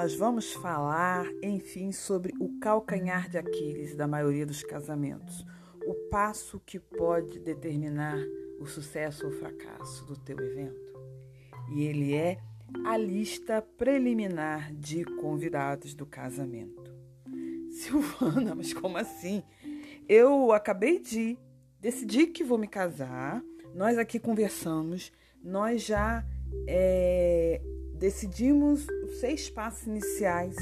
Nós vamos falar, enfim, sobre o calcanhar de Aquiles da maioria dos casamentos, o passo que pode determinar o sucesso ou fracasso do teu evento. E ele é a lista preliminar de convidados do casamento. Silvana, mas como assim? Eu acabei de decidir que vou me casar, nós aqui conversamos, nós já é, decidimos os seis passos iniciais.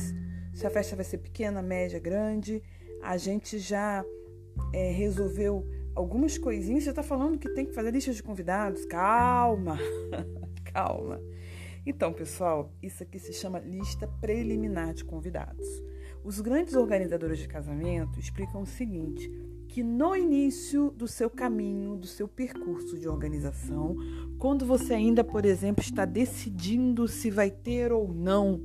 Se a festa vai ser pequena, média, grande. A gente já é, resolveu algumas coisinhas. Já está falando que tem que fazer lista de convidados. Calma, calma. Então, pessoal, isso aqui se chama lista preliminar de convidados. Os grandes organizadores de casamento explicam o seguinte: que no início do seu caminho, do seu percurso de organização, quando você ainda, por exemplo, está decidindo se vai ter ou não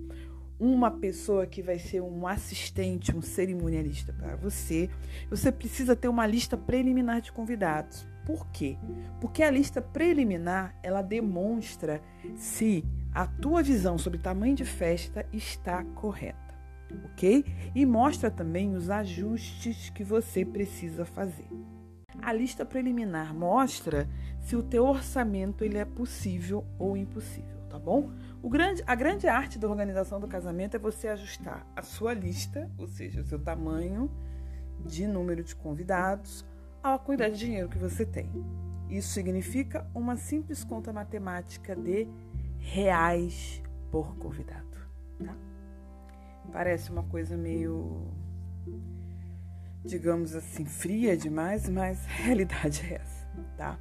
uma pessoa que vai ser um assistente, um cerimonialista para você, você precisa ter uma lista preliminar de convidados. Por quê? Porque a lista preliminar, ela demonstra se a tua visão sobre tamanho de festa está correta ok? E mostra também os ajustes que você precisa fazer. A lista preliminar mostra se o teu orçamento ele é possível ou impossível, tá bom? O grande, a grande arte da organização do casamento é você ajustar a sua lista, ou seja, o seu tamanho de número de convidados, à quantidade de dinheiro que você tem. Isso significa uma simples conta matemática de reais por convidado, tá? Parece uma coisa meio, digamos assim, fria demais, mas a realidade é essa, tá?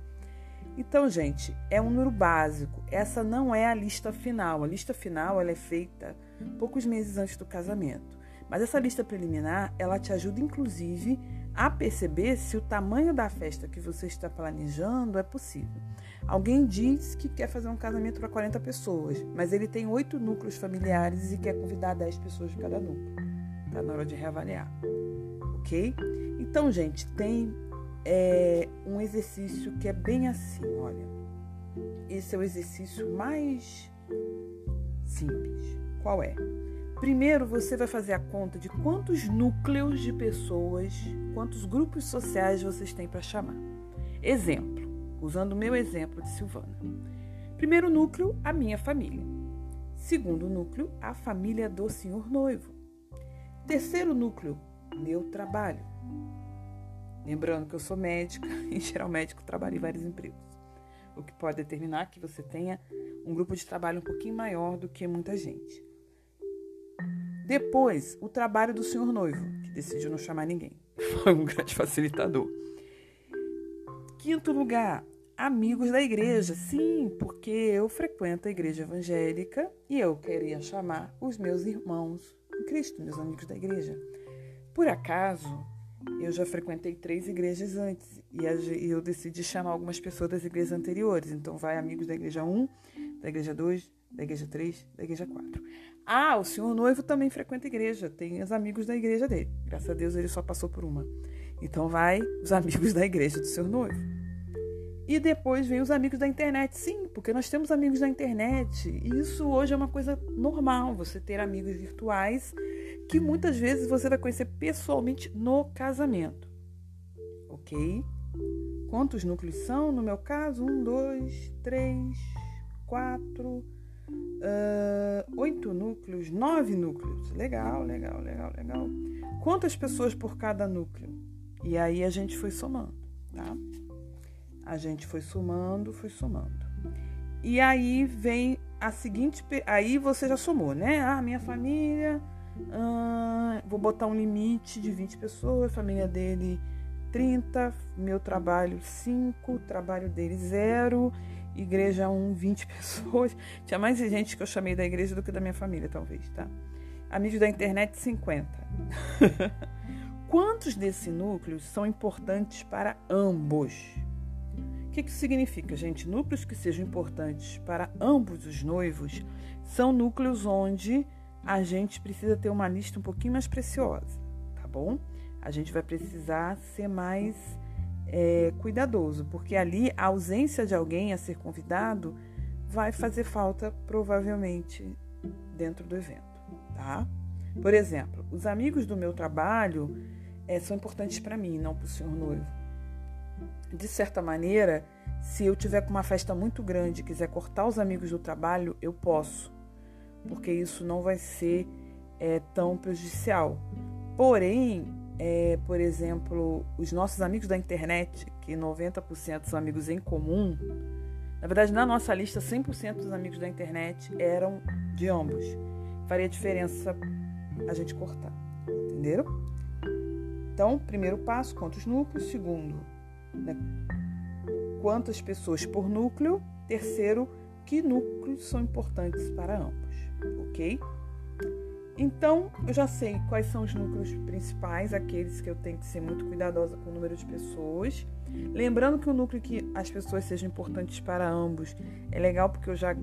Então, gente, é um número básico. Essa não é a lista final. A lista final ela é feita poucos meses antes do casamento. Mas essa lista preliminar, ela te ajuda inclusive a perceber se o tamanho da festa que você está planejando é possível. Alguém diz que quer fazer um casamento para 40 pessoas, mas ele tem oito núcleos familiares e quer convidar 10 pessoas de cada núcleo. Está na hora de reavaliar. Ok? Então, gente, tem é, um exercício que é bem assim, olha. Esse é o exercício mais simples. Qual é? Primeiro, você vai fazer a conta de quantos núcleos de pessoas, quantos grupos sociais vocês têm para chamar. Exemplo usando o meu exemplo de Silvana. Primeiro núcleo, a minha família. Segundo núcleo, a família do senhor noivo. Terceiro núcleo, meu trabalho. Lembrando que eu sou médica, em geral médico trabalha em vários empregos, o que pode determinar que você tenha um grupo de trabalho um pouquinho maior do que muita gente. Depois, o trabalho do senhor noivo, que decidiu não chamar ninguém. Foi um grande facilitador. Quinto lugar, amigos da igreja. Sim, porque eu frequento a igreja evangélica e eu queria chamar os meus irmãos em Cristo, meus amigos da igreja. Por acaso, eu já frequentei três igrejas antes e eu decidi chamar algumas pessoas das igrejas anteriores. Então, vai amigos da igreja 1, da igreja 2, da igreja 3, da igreja 4. Ah, o senhor noivo também frequenta a igreja, tem os amigos da igreja dele. Graças a Deus ele só passou por uma. Então, vai os amigos da igreja do senhor noivo. E depois vem os amigos da internet. Sim, porque nós temos amigos da internet. E isso hoje é uma coisa normal, você ter amigos virtuais que muitas vezes você vai conhecer pessoalmente no casamento. Ok? Quantos núcleos são? No meu caso, um, dois, três, quatro, uh, oito núcleos, nove núcleos. Legal, legal, legal, legal. Quantas pessoas por cada núcleo? E aí a gente foi somando, tá? A gente foi somando, foi somando. E aí vem a seguinte. Aí você já somou, né? Ah, minha família. Ah, vou botar um limite de 20 pessoas, família dele 30, meu trabalho 5, trabalho dele 0, igreja 1, 20 pessoas. Tinha mais gente que eu chamei da igreja do que da minha família, talvez, tá? Amigos da internet 50. Quantos desses núcleos são importantes para ambos? O que, que significa, gente? Núcleos que sejam importantes para ambos os noivos são núcleos onde a gente precisa ter uma lista um pouquinho mais preciosa, tá bom? A gente vai precisar ser mais é, cuidadoso, porque ali a ausência de alguém a ser convidado vai fazer falta provavelmente dentro do evento, tá? Por exemplo, os amigos do meu trabalho é, são importantes para mim, não para o senhor noivo. De certa maneira, se eu tiver com uma festa muito grande e quiser cortar os amigos do trabalho, eu posso, porque isso não vai ser é, tão prejudicial. Porém, é, por exemplo, os nossos amigos da internet, que 90% são amigos em comum, na verdade, na nossa lista, 100% dos amigos da internet eram de ambos. Faria diferença a gente cortar, entenderam? Então, primeiro passo, quantos núcleos? Segundo, né, quantas pessoas por núcleo? Terceiro, que núcleos são importantes para ambos, ok? Então, eu já sei quais são os núcleos principais, aqueles que eu tenho que ser muito cuidadosa com o número de pessoas. Lembrando que o núcleo que as pessoas sejam importantes para ambos é legal porque eu já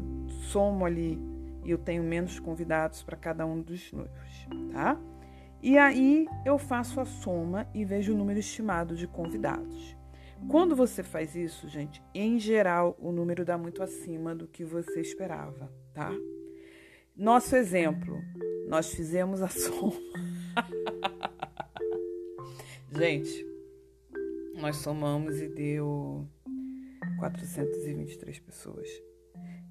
somo ali e eu tenho menos convidados para cada um dos noivos, tá? E aí eu faço a soma e vejo o número estimado de convidados. Quando você faz isso, gente, em geral o número dá muito acima do que você esperava, tá? Nosso exemplo, nós fizemos a soma. gente, nós somamos e deu 423 pessoas.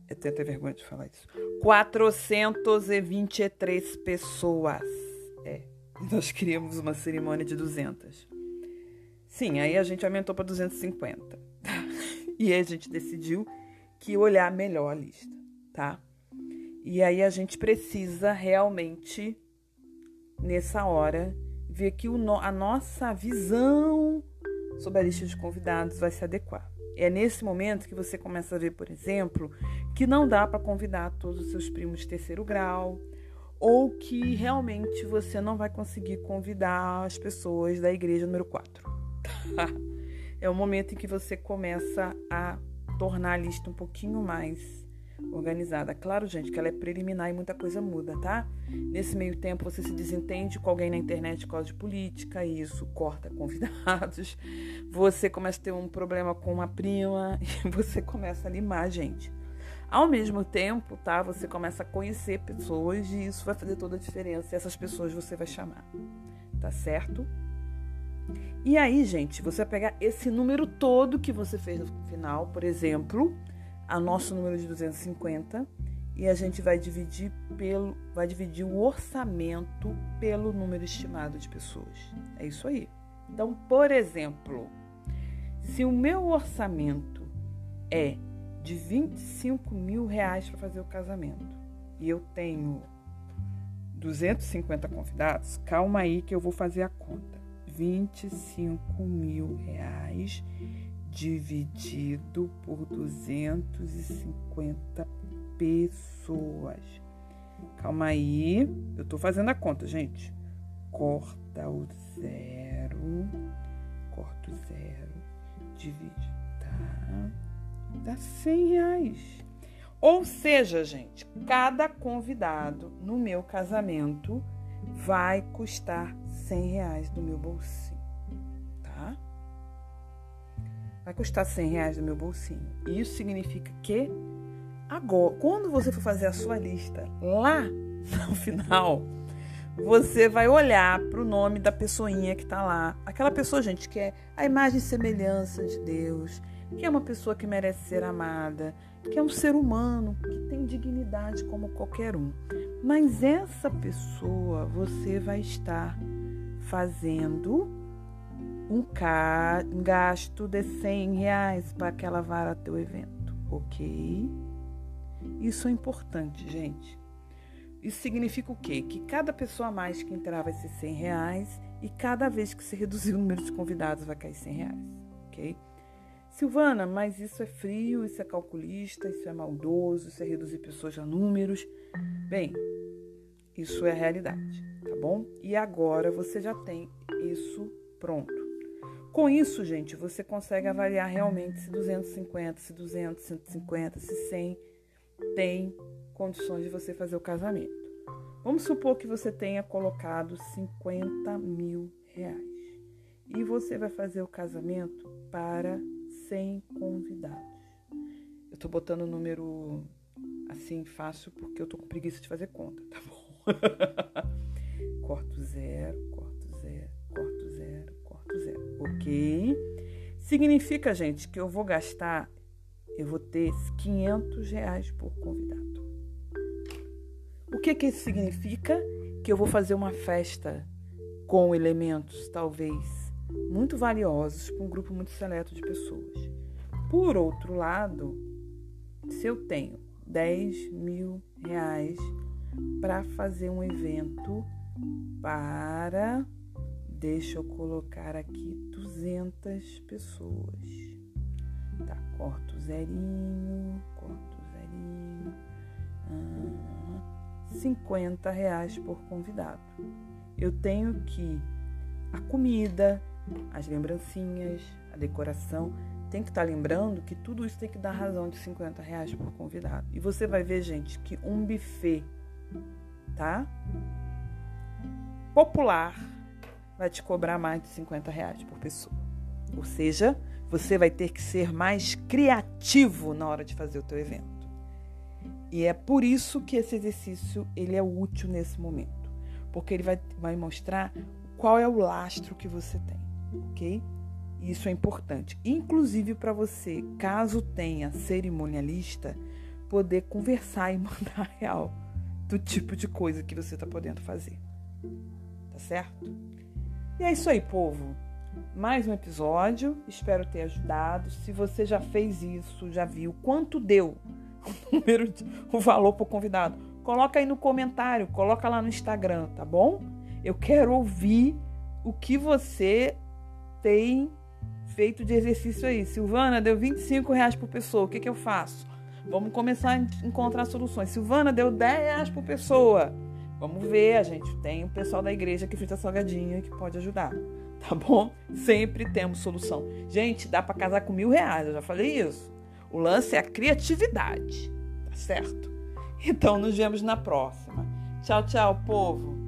Eu tenho até vergonha de falar isso. 423 pessoas. É. Nós queríamos uma cerimônia de 200. Sim, aí a gente aumentou para 250. e aí a gente decidiu que olhar melhor a lista, tá? E aí a gente precisa realmente, nessa hora, ver que no, a nossa visão sobre a lista de convidados vai se adequar. É nesse momento que você começa a ver, por exemplo, que não dá para convidar todos os seus primos de terceiro grau, ou que realmente você não vai conseguir convidar as pessoas da igreja número 4. é o momento em que você começa a tornar a lista um pouquinho mais organizada. Claro, gente, que ela é preliminar e muita coisa muda, tá? Nesse meio tempo você se desentende com alguém na internet por causa de política, e isso corta convidados. Você começa a ter um problema com uma prima e você começa a limar, gente. Ao mesmo tempo, tá? Você começa a conhecer pessoas e isso vai fazer toda a diferença. E essas pessoas você vai chamar, tá certo? E aí, gente, você vai pegar esse número todo que você fez no final, por exemplo, a nosso número de 250, e a gente vai dividir pelo vai dividir o orçamento pelo número estimado de pessoas. É isso aí. Então, por exemplo, se o meu orçamento é de 25 mil reais para fazer o casamento e eu tenho 250 convidados, calma aí que eu vou fazer a conta. 25 mil reais dividido por 250 pessoas. Calma aí, eu tô fazendo a conta, gente. Corta o zero, corta o zero, divide, tá? dá 100 reais. Ou seja, gente, cada convidado no meu casamento vai custar 100 reais do meu bolsinho, tá? Vai custar 100 reais do meu bolsinho. Isso significa que agora, quando você for fazer a sua lista lá no final, você vai olhar para o nome da pessoinha que está lá. Aquela pessoa, gente, que é a imagem e semelhança de Deus, que é uma pessoa que merece ser amada, que é um ser humano, que tem dignidade como qualquer um. Mas essa pessoa você vai estar fazendo um, gasto de 100 reais para que ela vá ao teu evento, ok? Isso é importante, gente. Isso significa o quê? Que cada pessoa a mais que entrar vai ser 100 reais E cada vez que você reduzir o número de convidados, vai cair 100 reais, ok? Silvana, mas isso é frio, isso é calculista, isso é maldoso, isso é reduzir pessoas a números. Bem, isso é a realidade, tá bom? E agora você já tem isso pronto. Com isso, gente, você consegue avaliar realmente se 250, se 200, 150, se 100 tem condições de você fazer o casamento. Vamos supor que você tenha colocado 50 mil reais e você vai fazer o casamento para 100 convidados. Eu estou botando o número assim fácil porque eu estou com preguiça de fazer conta, tá bom? corto zero, corto zero, corto zero, corto zero, ok? Significa, gente, que eu vou gastar eu vou ter 500 reais por convidado. O que, que isso significa? Que eu vou fazer uma festa com elementos, talvez, muito valiosos para um grupo muito seleto de pessoas. Por outro lado, se eu tenho 10 mil reais para fazer um evento para, deixa eu colocar aqui, 200 pessoas. Tá, corto zerinho, corto zerinho. Ah, 50 reais por convidado. Eu tenho que a comida, as lembrancinhas, a decoração, tem que estar tá lembrando que tudo isso tem que dar razão de 50 reais por convidado. E você vai ver, gente, que um buffet, tá? Popular vai te cobrar mais de 50 reais por pessoa. Ou seja, você vai ter que ser mais criativo na hora de fazer o teu evento. E é por isso que esse exercício ele é útil nesse momento, porque ele vai, vai mostrar qual é o lastro que você tem, ok? Isso é importante, inclusive para você, caso tenha cerimonialista, poder conversar e mandar real do tipo de coisa que você está podendo fazer, tá certo? E é isso aí, povo mais um episódio. Espero ter ajudado. Se você já fez isso, já viu quanto deu o número, de, o valor para o convidado, coloca aí no comentário, coloca lá no Instagram, tá bom? Eu quero ouvir o que você tem feito de exercício aí. Silvana, deu 25 reais por pessoa, o que, que eu faço? Vamos começar a encontrar soluções. Silvana, deu 10 reais por pessoa. Vamos ver, a gente tem o pessoal da igreja que frita salgadinho que pode ajudar tá bom? Sempre temos solução. Gente, dá para casar com mil reais, eu já falei isso. O lance é a criatividade, tá certo? Então, nos vemos na próxima. Tchau, tchau, povo.